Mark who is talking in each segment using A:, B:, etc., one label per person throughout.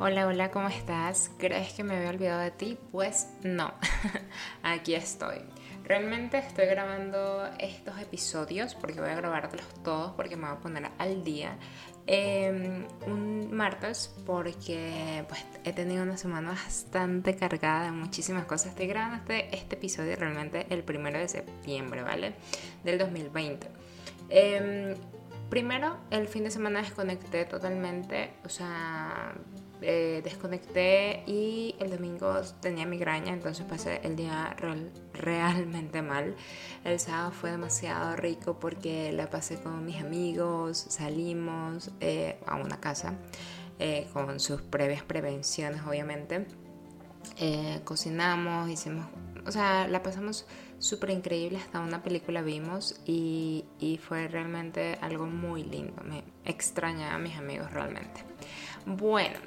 A: Hola, hola, ¿cómo estás? ¿Crees que me había olvidado de ti? Pues no, aquí estoy. Realmente estoy grabando estos episodios porque voy a grabarlos todos porque me voy a poner al día. Em, un martes porque pues he tenido una semana bastante cargada de muchísimas cosas. Estoy grabando este, este episodio realmente el primero de septiembre, ¿vale? Del 2020. Em, primero, el fin de semana desconecté totalmente, o sea, eh, desconecté y el domingo tenía migraña, entonces pasé el día realmente mal. El sábado fue demasiado rico porque la pasé con mis amigos, salimos eh, a una casa eh, con sus previas prevenciones, obviamente. cocinamos, hicimos, o sea, la pasamos súper increíble, hasta una película vimos y, y fue realmente algo muy lindo. Me extraña a mis amigos realmente. Bueno,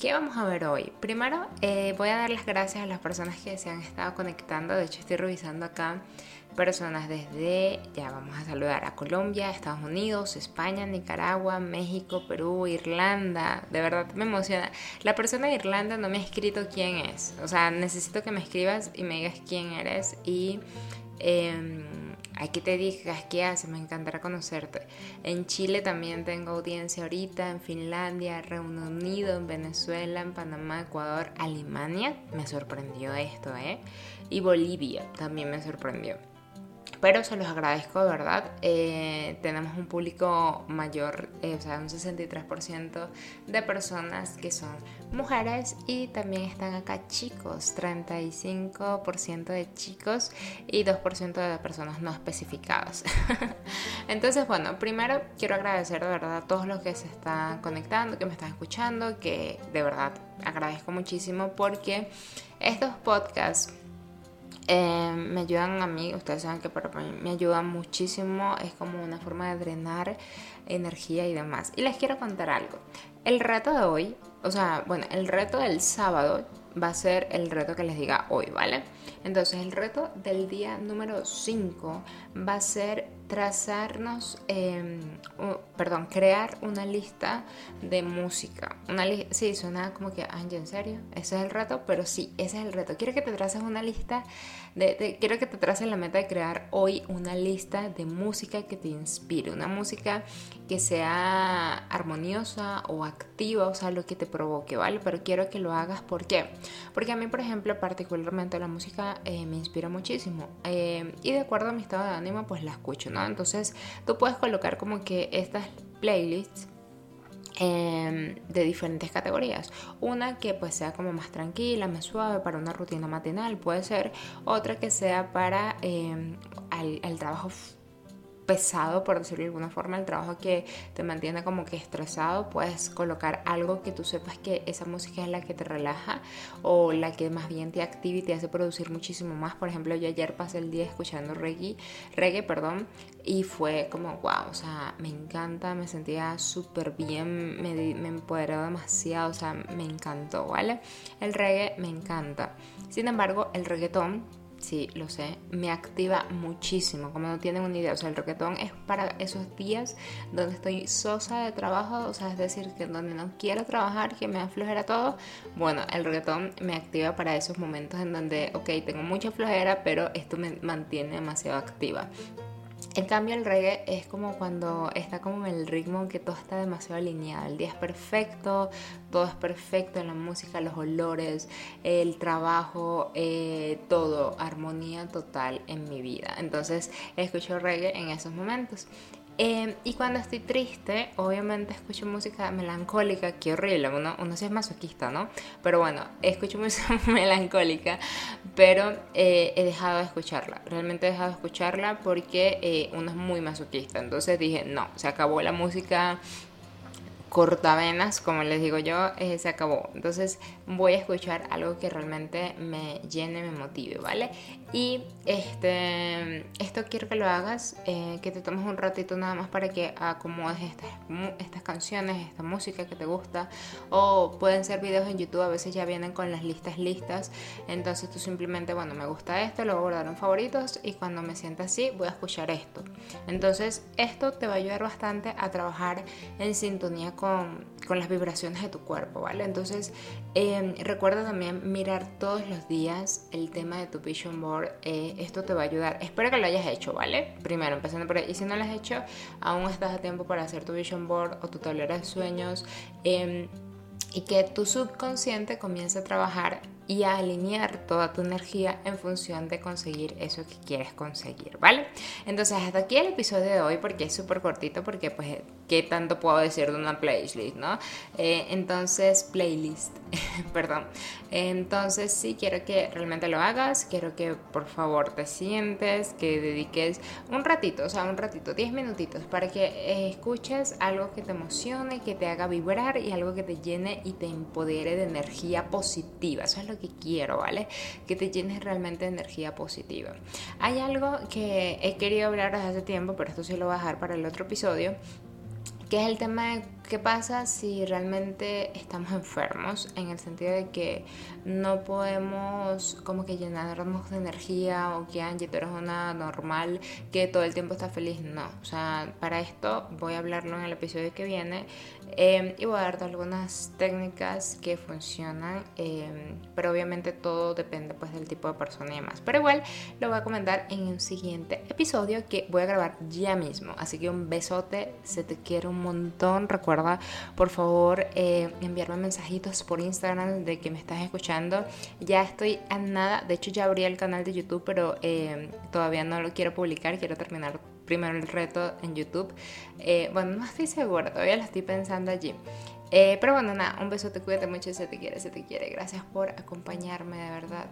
A: ¿Qué vamos a ver hoy? Primero eh, voy a dar las gracias a las personas que se han estado conectando. De hecho estoy revisando acá personas desde, ya vamos a saludar a Colombia, Estados Unidos, España, Nicaragua, México, Perú, Irlanda. De verdad me emociona. La persona de Irlanda no me ha escrito quién es. O sea, necesito que me escribas y me digas quién eres y... Eh, Aquí te qué haces, me encantará conocerte. En Chile también tengo audiencia ahorita, en Finlandia, Reino Unido, en Venezuela, en Panamá, Ecuador, Alemania. Me sorprendió esto, ¿eh? Y Bolivia también me sorprendió pero se los agradezco de verdad. Eh, tenemos un público mayor, eh, o sea, un 63% de personas que son mujeres y también están acá chicos, 35% de chicos y 2% de personas no especificadas. Entonces, bueno, primero quiero agradecer de verdad a todos los que se están conectando, que me están escuchando, que de verdad agradezco muchísimo porque estos podcasts eh, me ayudan a mí, ustedes saben que para mí me ayudan muchísimo, es como una forma de drenar energía y demás. Y les quiero contar algo. El reto de hoy, o sea, bueno, el reto del sábado va a ser el reto que les diga hoy, ¿vale? Entonces el reto del día número 5 va a ser trazarnos, em, perdón, crear una lista de música. Una sí, suena como que, Angie, ¿en serio? Ese es el reto, pero sí, ese es el reto. Quiero que te traces una lista, de, quiero que te traces la meta de crear hoy una lista de música que te inspire, una música que sea armoniosa o activa, o sea, lo que te provoque, ¿vale? Pero quiero que lo hagas, ¿por qué? Porque a mí, por ejemplo, particularmente la música eh, me inspira muchísimo eh, y de acuerdo a mi estado de ánimo, pues la escucho, Entonces tú puedes colocar como que estas playlists em, de diferentes categorías. Una que pues sea como más tranquila, más suave para una rutina matinal puede ser. Otra que sea para eh, el trabajo pesado, por decirlo de alguna forma, el trabajo que te mantiene como que estresado, puedes colocar algo que tú sepas que esa música es la que te relaja o la que más bien te activa y te hace producir muchísimo más. Por ejemplo, yo ayer pasé el día escuchando reggae, reggae perdón, y fue como, wow, o sea, me encanta, me sentía súper bien, me, me empoderó demasiado, o sea, me encantó, ¿vale? El reggae me encanta. Sin embargo, el reggaetón Sí, lo sé. Me activa muchísimo, como no tienen una idea. O sea, el roquetón es para esos días donde estoy sosa de trabajo, o sea, es decir, que donde no quiero trabajar, que me da todo. Bueno, el roquetón me activa para esos momentos en donde, ok, tengo mucha flojera, pero esto me mantiene demasiado activa. En cambio el reggae es como cuando está como en el ritmo que todo está demasiado alineado. El día es perfecto, todo es perfecto en la música, los olores, el trabajo, eh, todo, armonía total en mi vida. Entonces escucho reggae en esos momentos. Em, y cuando estoy triste, obviamente escucho música melancólica, qué horrible, uno, uno sí es masoquista, ¿no? Pero bueno, escucho música melancólica, pero eh, he dejado de escucharla, realmente he dejado de escucharla porque eh, uno es muy masoquista, entonces dije, no, se acabó la música cortavenas, como les digo yo, eh, se acabó. Entonces voy a escuchar algo que realmente me llene, me motive, ¿vale? Y este, esto quiero que lo hagas, eh, que te tomes un ratito nada más para que acomodes estas, canciones, esta música que te gusta. O pueden ser videos en YouTube, a veces ya vienen con las listas listas. Entonces tú simplemente, bueno, me gusta esto, lo voy a guardar favoritos y cuando me sienta así voy a escuchar esto. Entonces esto te va a ayudar bastante a trabajar en sintonía con con, las vibraciones de tu cuerpo, ¿vale? Entonces, em, recuerda también mirar todos los días el tema de tu vision board. Eh, esto te va a ayudar. Espero que lo hayas hecho, ¿vale? Primero, empezando por ahí. Y si no lo has hecho, aún estás a tiempo para hacer tu vision board o tu tablero de sueños. Em, y que tu subconsciente comience a trabajar y a alinear toda tu energía en función de conseguir eso que quieres conseguir, ¿vale? Entonces hasta aquí el episodio de hoy porque es súper cortito porque pues qué tanto puedo decir de una playlist, ¿no? Eh, entonces, playlist, perdón. Entonces sí quiero que realmente lo hagas, quiero que por favor te sientes, que dediques un ratito, o sea, un ratito, 10 minutitos para que escuches algo que te emocione, que te haga vibrar y algo que te llene y te empodere de energía positiva. Eso es lo que quiero, ¿vale? Que te llenes realmente de energía positiva. Hay algo que he querido hablar desde hace tiempo, pero esto sí lo voy a dejar para el otro episodio, que es el tema de qué pasa si realmente estamos enfermos, en el sentido de que no podemos como que llenarnos de energía o que Angie, tú eres una normal que todo el tiempo está feliz. No, o sea, para esto voy a hablarlo en el episodio que viene em, y voy a darte algunas técnicas que funcionan, em, pero obviamente todo depende pues del tipo de persona y demás. Pero igual lo voy a comentar en un siguiente episodio que voy a grabar ya mismo. Así que un besote, se te quiere un montón. Recuerda, por favor, eh, enviarme mensajitos por Instagram de que me estás escuchando. Ya estoy a nada, de hecho ya abrí el canal de YouTube, pero eh, todavía no lo quiero publicar, quiero terminar primero el reto en YouTube. Eh, bueno, no estoy segura, todavía lo estoy pensando allí. pero bueno, nada, un besote, cuídate mucho, se te quiere, se te quiere. Gracias por acompañarme, de verdad.